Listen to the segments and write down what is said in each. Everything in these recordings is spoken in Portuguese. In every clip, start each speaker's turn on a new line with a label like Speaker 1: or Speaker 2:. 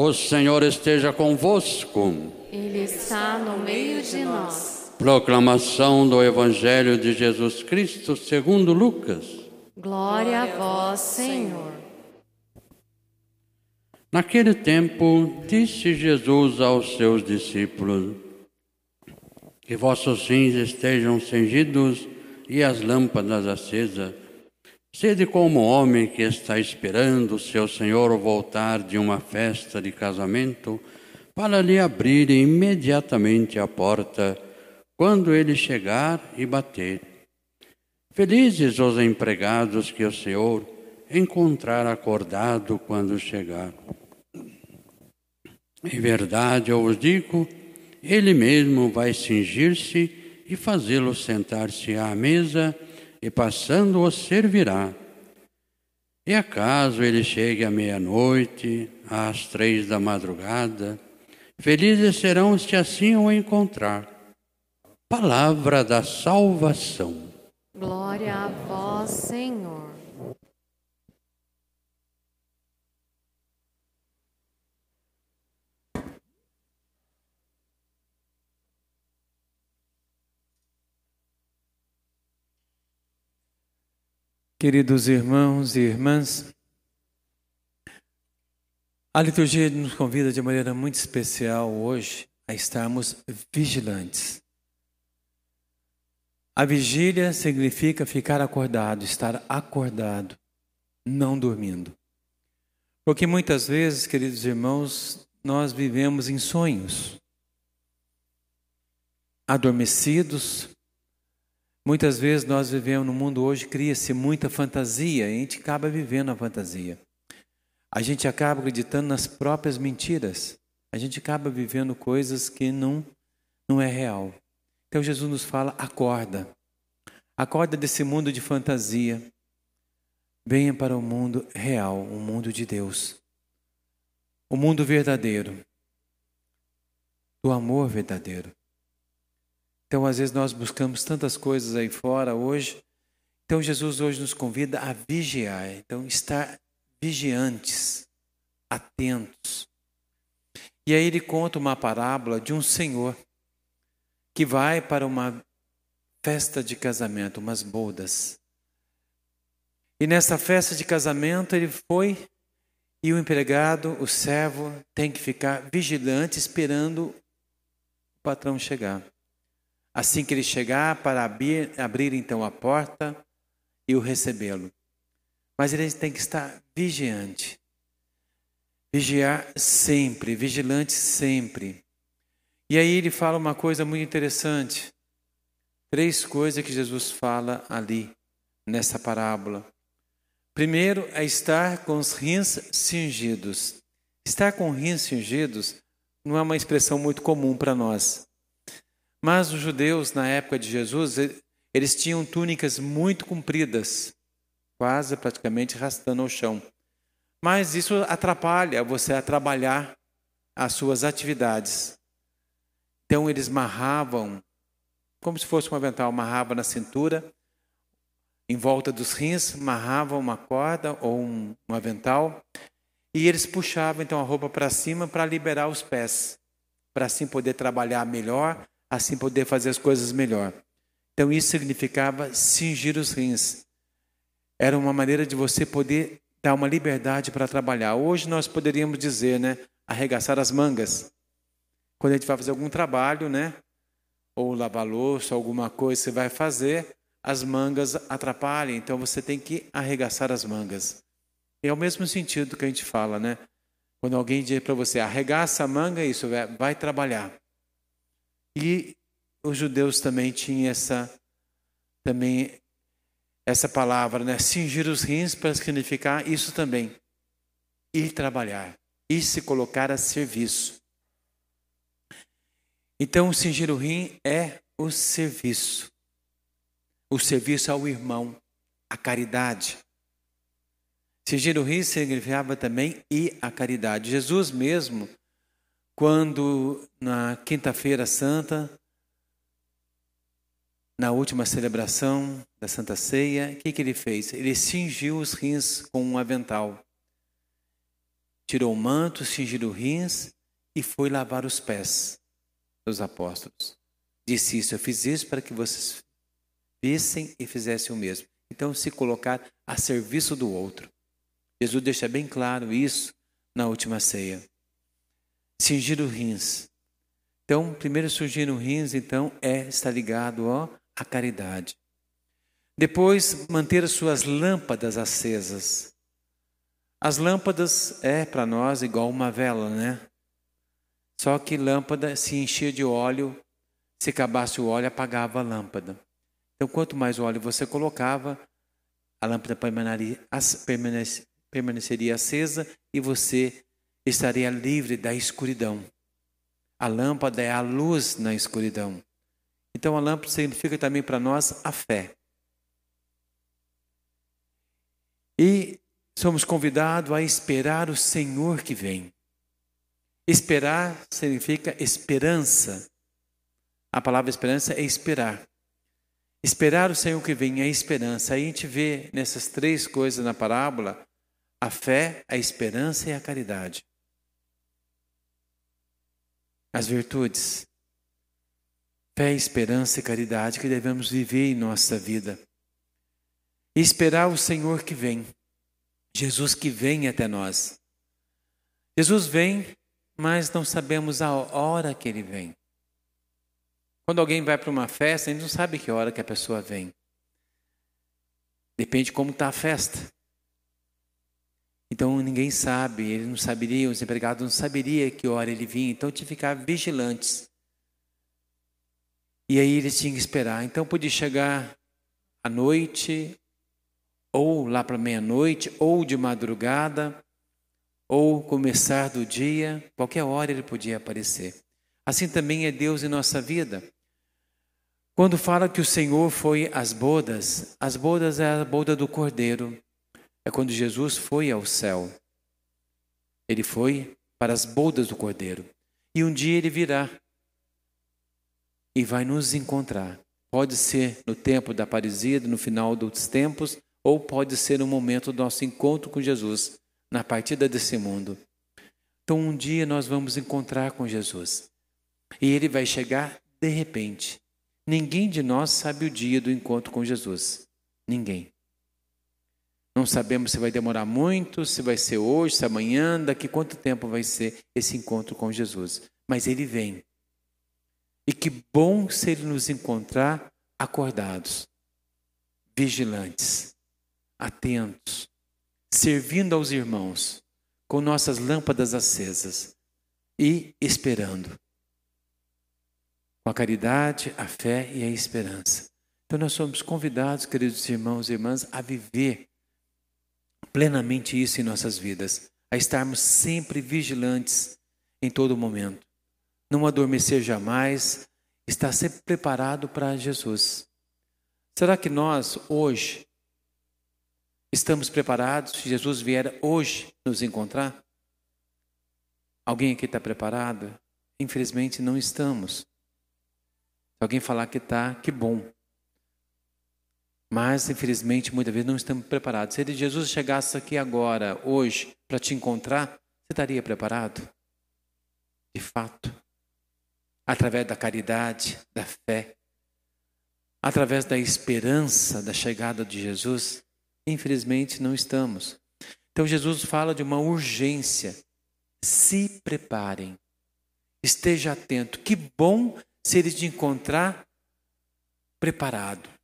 Speaker 1: O Senhor esteja convosco.
Speaker 2: Ele está no meio de nós.
Speaker 1: Proclamação do Evangelho de Jesus Cristo segundo Lucas.
Speaker 2: Glória a vós, Senhor.
Speaker 1: Naquele tempo, disse Jesus aos seus discípulos: Que vossos rins estejam cingidos e as lâmpadas acesas. Sede como homem que está esperando seu senhor voltar de uma festa de casamento para lhe abrir imediatamente a porta quando ele chegar e bater. Felizes os empregados que o Senhor encontrar acordado quando chegar. Em verdade, eu vos digo, ele mesmo vai cingir-se e fazê-lo sentar-se à mesa e passando o servirá. E acaso ele chegue à meia-noite, às três da madrugada, felizes serão se assim o encontrar. Palavra da salvação.
Speaker 2: Glória a vós, Senhor.
Speaker 3: Queridos irmãos e irmãs, a liturgia nos convida de maneira muito especial hoje a estarmos vigilantes. A vigília significa ficar acordado, estar acordado, não dormindo. Porque muitas vezes, queridos irmãos, nós vivemos em sonhos, adormecidos, Muitas vezes nós vivemos no mundo hoje, cria-se muita fantasia, e a gente acaba vivendo a fantasia. A gente acaba acreditando nas próprias mentiras. A gente acaba vivendo coisas que não, não é real. Então Jesus nos fala: acorda. Acorda desse mundo de fantasia. Venha para o mundo real, o mundo de Deus. O mundo verdadeiro. Do amor verdadeiro. Então, às vezes, nós buscamos tantas coisas aí fora hoje. Então, Jesus hoje nos convida a vigiar. Então, estar vigiantes, atentos. E aí ele conta uma parábola de um senhor que vai para uma festa de casamento, umas bodas. E nessa festa de casamento ele foi e o empregado, o servo, tem que ficar vigilante esperando o patrão chegar. Assim que ele chegar, para abrir, abrir então a porta e o recebê-lo. Mas ele tem que estar vigiante. Vigiar sempre, vigilante sempre. E aí ele fala uma coisa muito interessante. Três coisas que Jesus fala ali, nessa parábola. Primeiro é estar com os rins cingidos. Estar com rins cingidos não é uma expressão muito comum para nós. Mas os judeus, na época de Jesus, eles tinham túnicas muito compridas, quase praticamente rastando ao chão. Mas isso atrapalha você a trabalhar as suas atividades. Então eles marravam, como se fosse um avental, marravam na cintura, em volta dos rins, marravam uma corda ou um, um avental, e eles puxavam então a roupa para cima para liberar os pés, para assim poder trabalhar melhor assim poder fazer as coisas melhor. Então isso significava cingir os rins. Era uma maneira de você poder dar uma liberdade para trabalhar. Hoje nós poderíamos dizer, né, arregaçar as mangas. Quando a gente vai fazer algum trabalho, né, ou lavar louça, alguma coisa você vai fazer, as mangas atrapalham, então você tem que arregaçar as mangas. É o mesmo sentido que a gente fala, né? Quando alguém diz para você, arregaça a manga, isso vai trabalhar. E os judeus também tinham essa também essa palavra, né? Cingir os rins para significar isso também. Ir trabalhar, ir se colocar a serviço. Então, cingir o rim é o serviço. O serviço ao irmão, a caridade. Cingir o rim significava também ir à caridade. Jesus mesmo, quando na Quinta-feira Santa, na última celebração da Santa Ceia, o que, que ele fez? Ele cingiu os rins com um avental. tirou o manto, cingiu os rins e foi lavar os pés dos apóstolos. Disse isso, eu fiz isso para que vocês vissem e fizessem o mesmo. Então, se colocar a serviço do outro. Jesus deixa bem claro isso na última ceia. Cingir os rins. Então, primeiro surgir os rins, então, é estar ligado ó, à caridade. Depois, manter as suas lâmpadas acesas. As lâmpadas é para nós igual uma vela, né? Só que lâmpada se enchia de óleo, se acabasse o óleo, apagava a lâmpada. Então, quanto mais óleo você colocava, a lâmpada permaneceria acesa e você estaria livre da escuridão. A lâmpada é a luz na escuridão. Então, a lâmpada significa também para nós a fé. E somos convidados a esperar o Senhor que vem. Esperar significa esperança. A palavra esperança é esperar. Esperar o Senhor que vem é esperança. Aí a gente vê nessas três coisas na parábola a fé, a esperança e a caridade. As virtudes. Fé, esperança e caridade que devemos viver em nossa vida. E esperar o Senhor que vem. Jesus que vem até nós. Jesus vem, mas não sabemos a hora que ele vem. Quando alguém vai para uma festa, a gente não sabe que hora que a pessoa vem. Depende de como está a festa. Então ninguém sabe, ele não saberia, os empregados não saberiam que hora ele vinha, então tinha que ficar vigilantes. E aí eles tinham que esperar. Então podia chegar à noite, ou lá para meia-noite, ou de madrugada, ou começar do dia, qualquer hora ele podia aparecer. Assim também é Deus em nossa vida. Quando fala que o Senhor foi às bodas, as bodas é a boda do Cordeiro. É quando Jesus foi ao céu. Ele foi para as bodas do Cordeiro. E um dia ele virá e vai nos encontrar. Pode ser no tempo da parisida, no final dos tempos, ou pode ser no momento do nosso encontro com Jesus, na partida desse mundo. Então um dia nós vamos encontrar com Jesus. E ele vai chegar de repente. Ninguém de nós sabe o dia do encontro com Jesus. Ninguém. Não sabemos se vai demorar muito, se vai ser hoje, se amanhã, daqui quanto tempo vai ser esse encontro com Jesus. Mas ele vem. E que bom se ele nos encontrar acordados, vigilantes, atentos, servindo aos irmãos, com nossas lâmpadas acesas e esperando com a caridade, a fé e a esperança. Então nós somos convidados, queridos irmãos e irmãs, a viver plenamente isso em nossas vidas, a estarmos sempre vigilantes em todo momento, não adormecer jamais, estar sempre preparado para Jesus. Será que nós hoje estamos preparados se Jesus vier hoje nos encontrar? Alguém aqui está preparado? Infelizmente não estamos. Se alguém falar que está, que bom. Mas, infelizmente, muitas vezes não estamos preparados. Se Jesus chegasse aqui agora, hoje, para te encontrar, você estaria preparado? De fato. Através da caridade, da fé, através da esperança da chegada de Jesus, infelizmente não estamos. Então, Jesus fala de uma urgência. Se preparem. Esteja atento. Que bom se ele te encontrar preparado.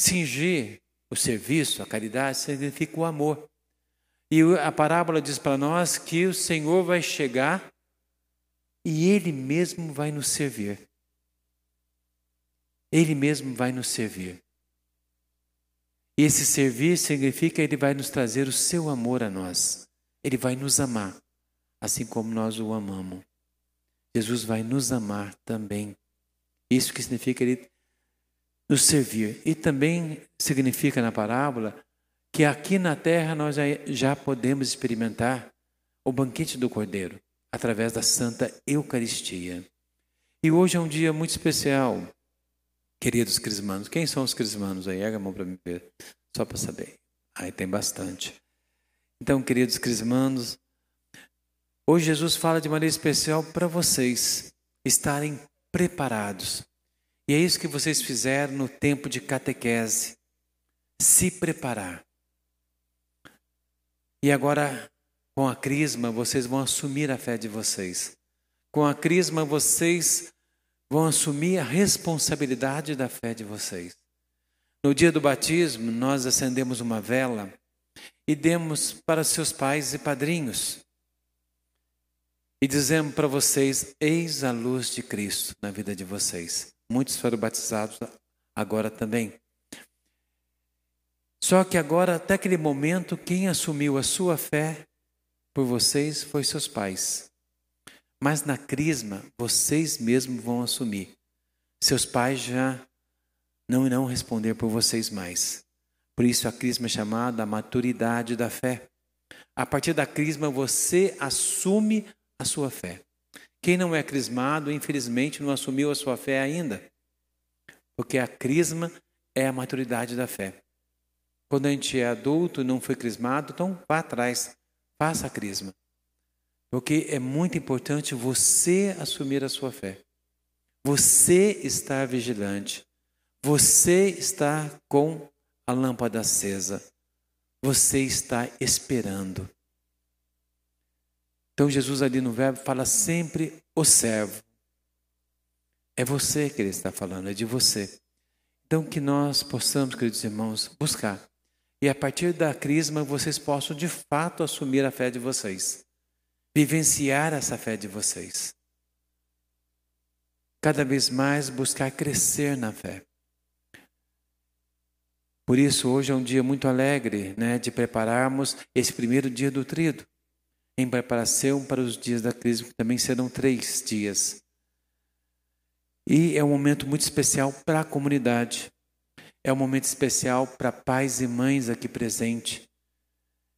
Speaker 3: Cingir o serviço, a caridade, significa o amor. E a parábola diz para nós que o Senhor vai chegar e Ele mesmo vai nos servir. Ele mesmo vai nos servir. E esse servir significa Ele vai nos trazer o seu amor a nós. Ele vai nos amar, assim como nós o amamos. Jesus vai nos amar também. Isso que significa ele nos servir. E também significa na parábola que aqui na terra nós já podemos experimentar o banquete do Cordeiro através da Santa Eucaristia. E hoje é um dia muito especial, queridos crismanos. Quem são os crismanos aí? Erga a mão para me ver, só para saber. Aí tem bastante. Então, queridos crismanos, Hoje Jesus fala de maneira especial para vocês estarem preparados. E é isso que vocês fizeram no tempo de catequese. Se preparar. E agora, com a crisma, vocês vão assumir a fé de vocês. Com a crisma, vocês vão assumir a responsabilidade da fé de vocês. No dia do batismo, nós acendemos uma vela e demos para seus pais e padrinhos. E dizemos para vocês: eis a luz de Cristo na vida de vocês. Muitos foram batizados agora também. Só que agora, até aquele momento, quem assumiu a sua fé por vocês foi seus pais. Mas na crisma, vocês mesmos vão assumir. Seus pais já não irão responder por vocês mais. Por isso a crisma é chamada a maturidade da fé. A partir da crisma, você assume a sua fé. Quem não é crismado, infelizmente, não assumiu a sua fé ainda. Porque a crisma é a maturidade da fé. Quando a gente é adulto e não foi crismado, então vá atrás, faça a crisma. Porque é muito importante você assumir a sua fé. Você estar vigilante. Você está com a lâmpada acesa. Você está esperando. Então Jesus ali no verbo fala sempre o servo. É você que ele está falando, é de você. Então que nós possamos, queridos irmãos, buscar. E a partir da crisma vocês possam de fato assumir a fé de vocês. Vivenciar essa fé de vocês. Cada vez mais buscar crescer na fé. Por isso, hoje é um dia muito alegre né, de prepararmos esse primeiro dia do trido em preparação para os dias da crise, que também serão três dias. E é um momento muito especial para a comunidade. É um momento especial para pais e mães aqui presentes.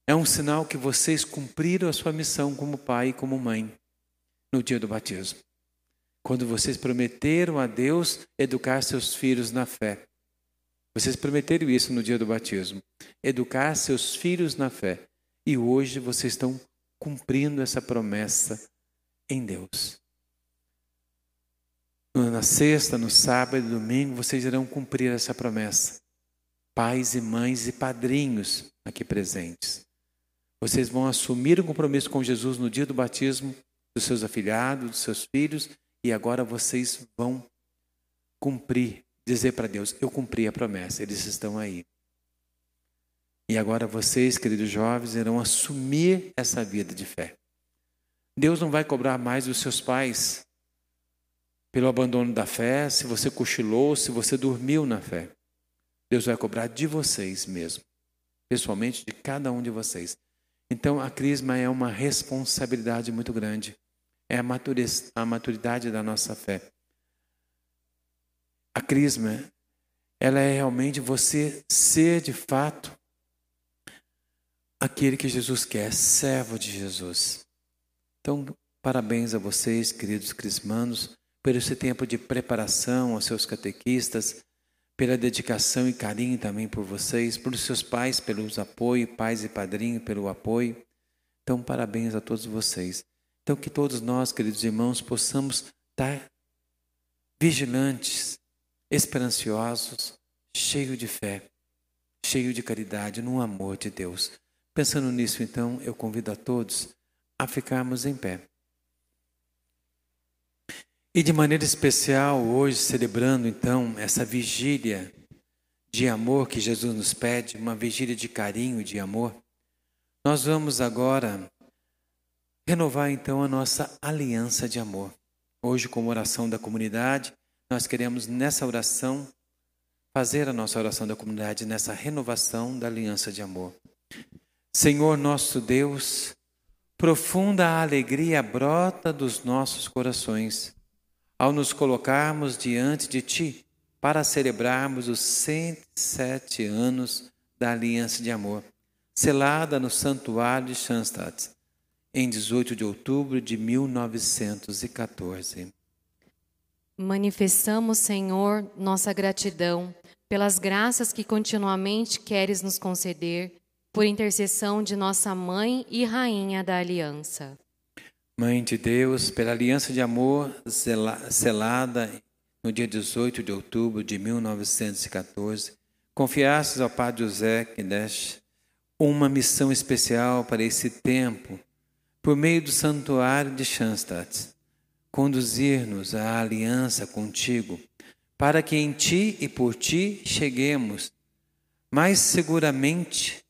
Speaker 3: É um sinal que vocês cumpriram a sua missão como pai e como mãe no dia do batismo. Quando vocês prometeram a Deus educar seus filhos na fé. Vocês prometeram isso no dia do batismo. Educar seus filhos na fé. E hoje vocês estão cumprindo essa promessa em Deus. Na sexta, no sábado e domingo, vocês irão cumprir essa promessa. Pais e mães e padrinhos aqui presentes. Vocês vão assumir o compromisso com Jesus no dia do batismo dos seus afilhados, dos seus filhos, e agora vocês vão cumprir, dizer para Deus: Eu cumpri a promessa, eles estão aí. E agora vocês, queridos jovens, irão assumir essa vida de fé. Deus não vai cobrar mais dos seus pais pelo abandono da fé, se você cochilou, se você dormiu na fé. Deus vai cobrar de vocês mesmo, pessoalmente, de cada um de vocês. Então, a crisma é uma responsabilidade muito grande. É a, a maturidade da nossa fé. A crisma, ela é realmente você ser de fato aquele que Jesus quer, servo de Jesus. Então, parabéns a vocês, queridos crismanos, por esse tempo de preparação, aos seus catequistas, pela dedicação e carinho também por vocês, por seus pais, pelos apoio, pais e padrinho pelo apoio. Então, parabéns a todos vocês. Então, que todos nós, queridos irmãos, possamos estar vigilantes, esperanciosos, cheios de fé, cheios de caridade, no amor de Deus. Pensando nisso, então, eu convido a todos a ficarmos em pé. E de maneira especial, hoje, celebrando então essa vigília de amor que Jesus nos pede, uma vigília de carinho e de amor, nós vamos agora renovar então a nossa aliança de amor. Hoje, como oração da comunidade, nós queremos nessa oração fazer a nossa oração da comunidade nessa renovação da aliança de amor. Senhor nosso Deus, profunda alegria brota dos nossos corações ao nos colocarmos diante de Ti para celebrarmos os 107 anos da aliança de amor, selada no Santuário de Schanstatt, em 18 de outubro de 1914.
Speaker 2: Manifestamos, Senhor, nossa gratidão pelas graças que continuamente queres nos conceder por intercessão de nossa Mãe e Rainha da Aliança.
Speaker 3: Mãe de Deus, pela aliança de amor selada no dia 18 de outubro de 1914, confiastes ao Padre José Kinesh uma missão especial para esse tempo, por meio do santuário de Schanstatt, conduzir-nos à aliança contigo, para que em ti e por ti cheguemos mais seguramente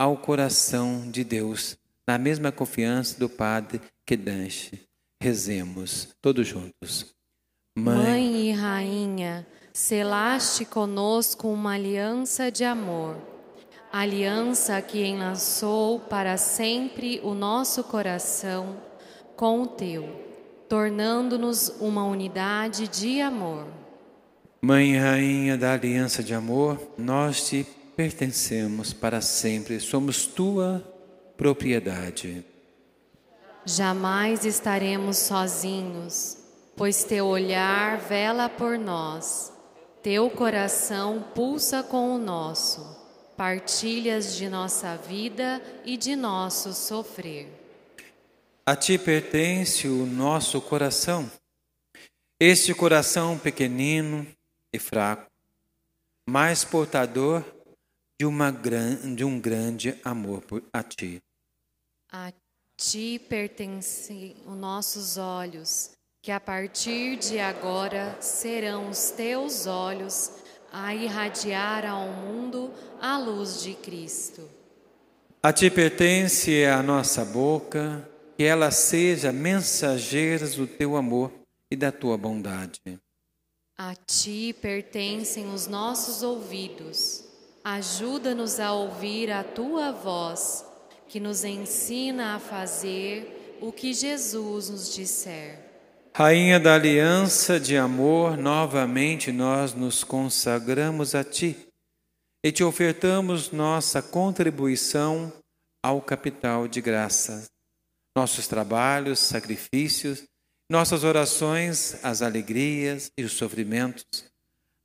Speaker 3: ao coração de Deus, na mesma confiança do Padre Kedanche. Rezemos todos juntos.
Speaker 2: Mãe, Mãe e Rainha, selaste conosco uma aliança de amor, aliança que enlaçou para sempre o nosso coração com o teu, tornando-nos uma unidade de amor.
Speaker 3: Mãe e Rainha da aliança de amor, nós te pertencemos para sempre, somos tua propriedade.
Speaker 2: Jamais estaremos sozinhos, pois teu olhar vela por nós, teu coração pulsa com o nosso, partilhas de nossa vida e de nosso sofrer.
Speaker 3: A ti pertence o nosso coração, este coração pequenino e fraco, mas portador de, uma, de um grande amor por, a ti.
Speaker 2: A ti pertencem os nossos olhos, que a partir de agora serão os teus olhos a irradiar ao mundo a luz de Cristo.
Speaker 3: A ti pertence a nossa boca, que ela seja mensageira do teu amor e da tua bondade.
Speaker 2: A ti pertencem os nossos ouvidos Ajuda-nos a ouvir a tua voz, que nos ensina a fazer o que Jesus nos disser.
Speaker 3: Rainha da aliança de amor, novamente nós nos consagramos a ti e te ofertamos nossa contribuição ao capital de graça, nossos trabalhos, sacrifícios, nossas orações, as alegrias e os sofrimentos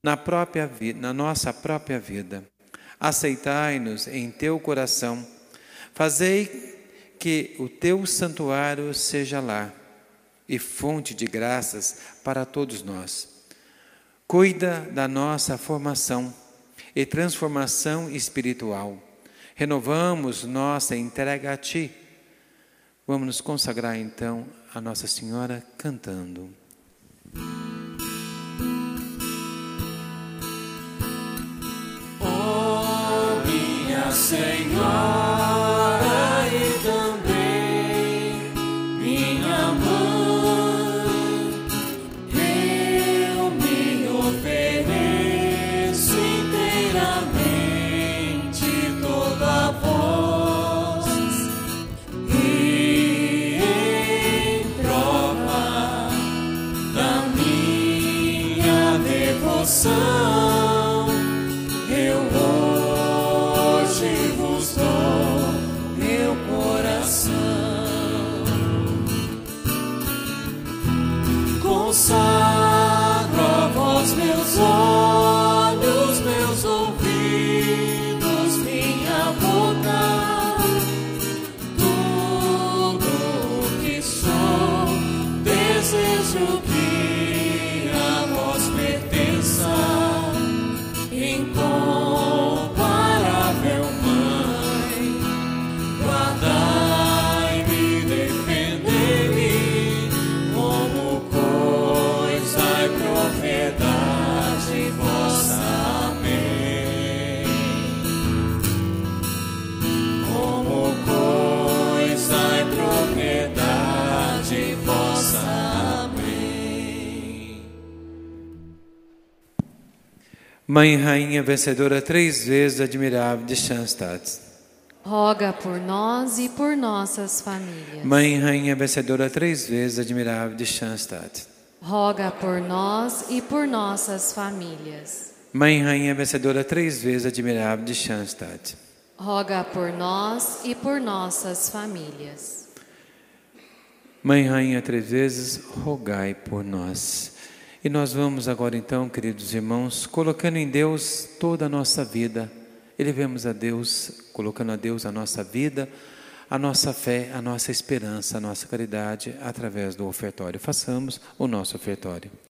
Speaker 3: na própria na nossa própria vida aceitai-nos em teu coração, fazei que o teu santuário seja lá e fonte de graças para todos nós. Cuida da nossa formação e transformação espiritual. Renovamos nossa entrega a Ti. Vamos nos consagrar então a Nossa Senhora cantando.
Speaker 4: Senhor.
Speaker 3: Mãe Rainha vencedora três vezes admirável de Schanstatt.
Speaker 2: Roga por nós e por nossas famílias.
Speaker 3: Mãe Rainha vencedora três vezes admirável de Schanstatt.
Speaker 2: Roga por nós e por nossas famílias.
Speaker 3: Mãe Rainha vencedora três vezes admirável de Schanstatt.
Speaker 2: Roga por nós e por nossas famílias.
Speaker 3: Mãe Rainha três vezes, rogai por nós. E nós vamos agora então, queridos irmãos, colocando em Deus toda a nossa vida. Elevemos a Deus, colocando a Deus a nossa vida, a nossa fé, a nossa esperança, a nossa caridade através do ofertório. Façamos o nosso ofertório.